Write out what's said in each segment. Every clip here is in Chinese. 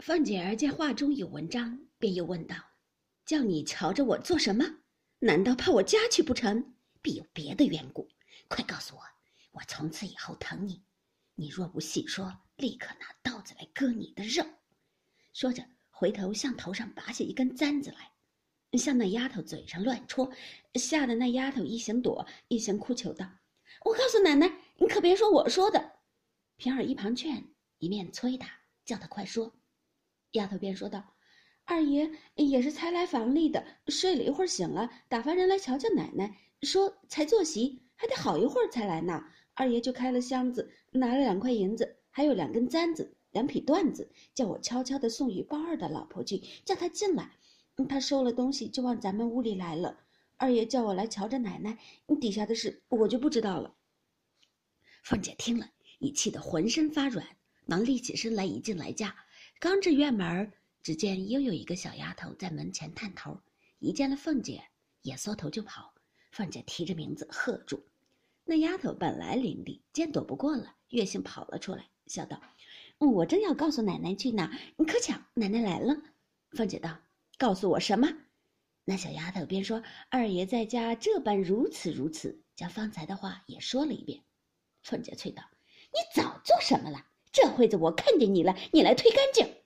凤姐儿见画中有文章，便又问道：“叫你瞧着我做什么？难道怕我家去不成？必有别的缘故。快告诉我，我从此以后疼你。你若不细说，立刻拿刀子来割你的肉。”说着，回头向头上拔下一根簪子来，向那丫头嘴上乱戳，吓得那丫头一行躲，一行哭求道：“我告诉奶奶，你可别说我说的。”平儿一旁劝，一面催她，叫她快说。丫头便说道：“二爷也是才来房里的，睡了一会儿醒了，打发人来瞧瞧奶奶，说才坐席，还得好一会儿才来呢。二爷就开了箱子，拿了两块银子，还有两根簪子。”两匹缎子，叫我悄悄地送与包二的老婆去，叫她进来。他收了东西就往咱们屋里来了。二爷叫我来瞧着奶奶，底下的事我就不知道了。凤姐听了，已气得浑身发软，忙立起身来，一进来家，刚至院门，只见又有一个小丫头在门前探头，一见了凤姐，也缩头就跑。凤姐提着名字喝住，那丫头本来伶俐，见躲不过了，越性跑了出来，笑道。我正要告诉奶奶去呢，可巧奶奶来了。凤姐道：“告诉我什么？”那小丫头便说：“二爷在家这般如此如此，将方才的话也说了一遍。”凤姐催道：“你早做什么了？这会子我看见你了，你来推干净。”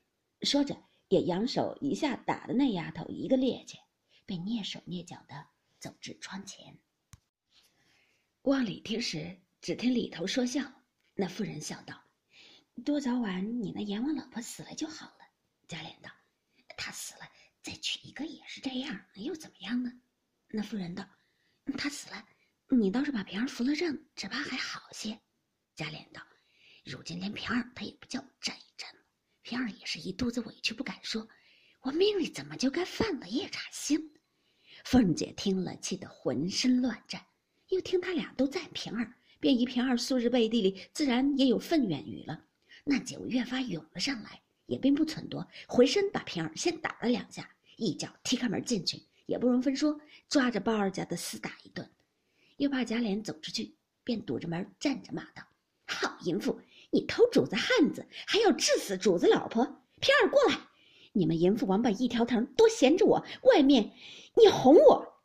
说着也扬手一下打的那丫头一个趔趄，便蹑手蹑脚的走至窗前。往里听时，只听里头说笑。那妇人笑道。多早晚，你那阎王老婆死了就好了。贾琏道：“她死了，再娶一个也是这样，又怎么样呢？”那妇人道：“她死了，你倒是把平儿扶了正，只怕还好些。”贾琏道：“如今连平儿他也不叫我站一站了。平儿也是一肚子委屈不敢说，我命里怎么就该犯了夜叉星？”凤姐听了，气得浑身乱颤，又听他俩都赞平儿，便疑平儿素日背地里自然也有愤怨语了。那酒越发涌了上来，也并不忖多，回身把平儿先打了两下，一脚踢开门进去，也不容分说，抓着鲍二家的厮打一顿，又怕贾琏走出去，便堵着门站着骂道：“好淫妇，你偷主子汉子，还要治死主子老婆！平儿过来，你们淫妇王八一条藤，多闲着我，外面你哄我。”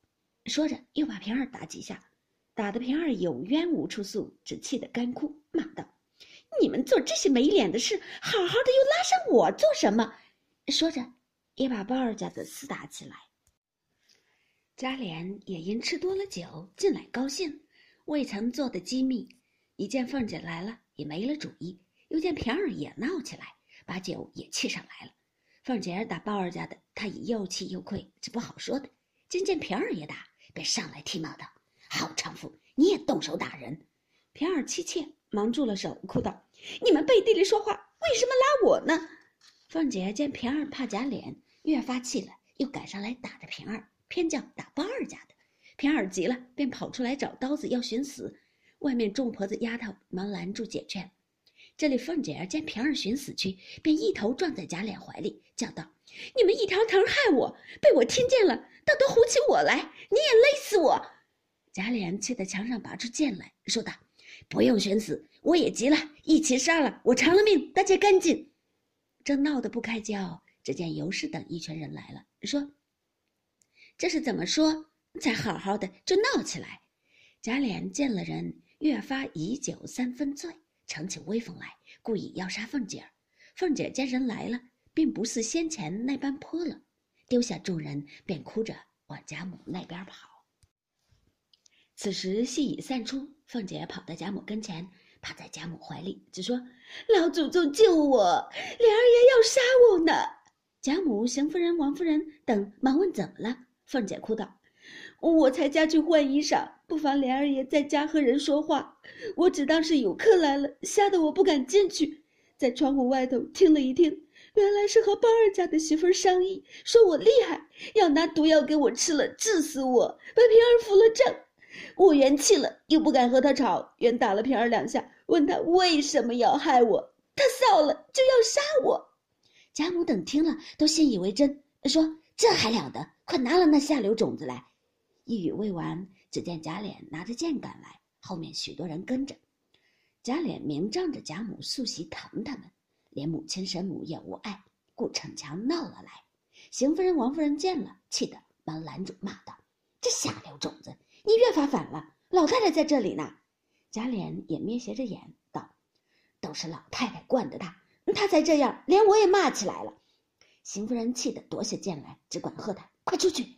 说着又把平儿打几下，打得平儿有冤无处诉，只气得干哭，骂道。你们做这些没脸的事，好好的又拉上我做什么？说着，也把鲍二家的厮打起来。贾琏也因吃多了酒，进来高兴，未曾做的机密，一见凤姐来了，也没了主意；又见平儿也闹起来，把酒也气上来了。凤姐儿打鲍二家的，他已又气又愧，这不好说的。今见平儿也打，便上来踢骂道：“好娼妇，你也动手打人！”平儿妻妾。忙住了手，哭道：“你们背地里说话，为什么拉我呢？”凤姐见平儿怕假脸，越发气了，又赶上来打着平儿，偏叫打鲍二家的。平儿急了，便跑出来找刀子要寻死。外面众婆子丫头忙拦住解劝。这里凤姐儿见平儿寻死去，便一头撞在贾琏怀里，叫道：“你们一条藤害我，被我听见了，倒都唬起我来，你也勒死我！”贾琏气得墙上拔出剑来说道。不用寻死，我也急了，一起杀了我，偿了命，大家干净。正闹得不开交，只见尤氏等一群人来了，说：“这是怎么说？才好好的就闹起来。”贾琏见了人，越发以酒三分醉，逞起威风来，故意要杀凤姐儿。凤姐见人来了，并不似先前那般泼了，丢下众人，便哭着往贾母那边跑。此时戏已散出。凤姐跑到贾母跟前，趴在贾母怀里，只说：“老祖宗救我，莲儿爷要杀我呢。”贾母、邢夫人、王夫人等忙问怎么了。凤姐哭道：“我才家去换衣裳，不妨莲儿爷在家和人说话，我只当是有客来了，吓得我不敢进去，在窗户外头听了一听，原来是和包二家的媳妇商议，说我厉害，要拿毒药给我吃了，治死我，把平儿扶了正。”我元气了，又不敢和他吵，原打了平儿两下，问他为什么要害我，他臊了就要杀我。贾母等听了，都信以为真，说这还了得，快拿了那下流种子来。一语未完，只见贾琏拿着剑赶来，后面许多人跟着。贾琏明仗着贾母素习疼他们，连母亲神母也无碍，顾逞强闹了来。邢夫人、王夫人见了，气得忙拦住，骂道：“这下流种子，你越发反了！老太太在这里呢。”贾琏也眯斜着眼道：“都是老太太惯的他，他才这样，连我也骂起来了。”邢夫人气得夺下剑来，只管喝他：“快出去！”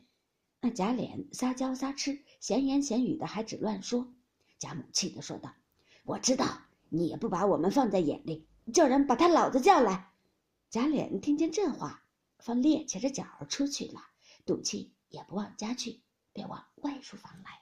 那贾琏撒娇撒痴，闲言闲语的，还只乱说。贾母气的说道：“我知道你也不把我们放在眼里，叫人把他老子叫来。”贾琏听见这话，方趔趄着脚出去了，赌气也不往家去，便往外书房来。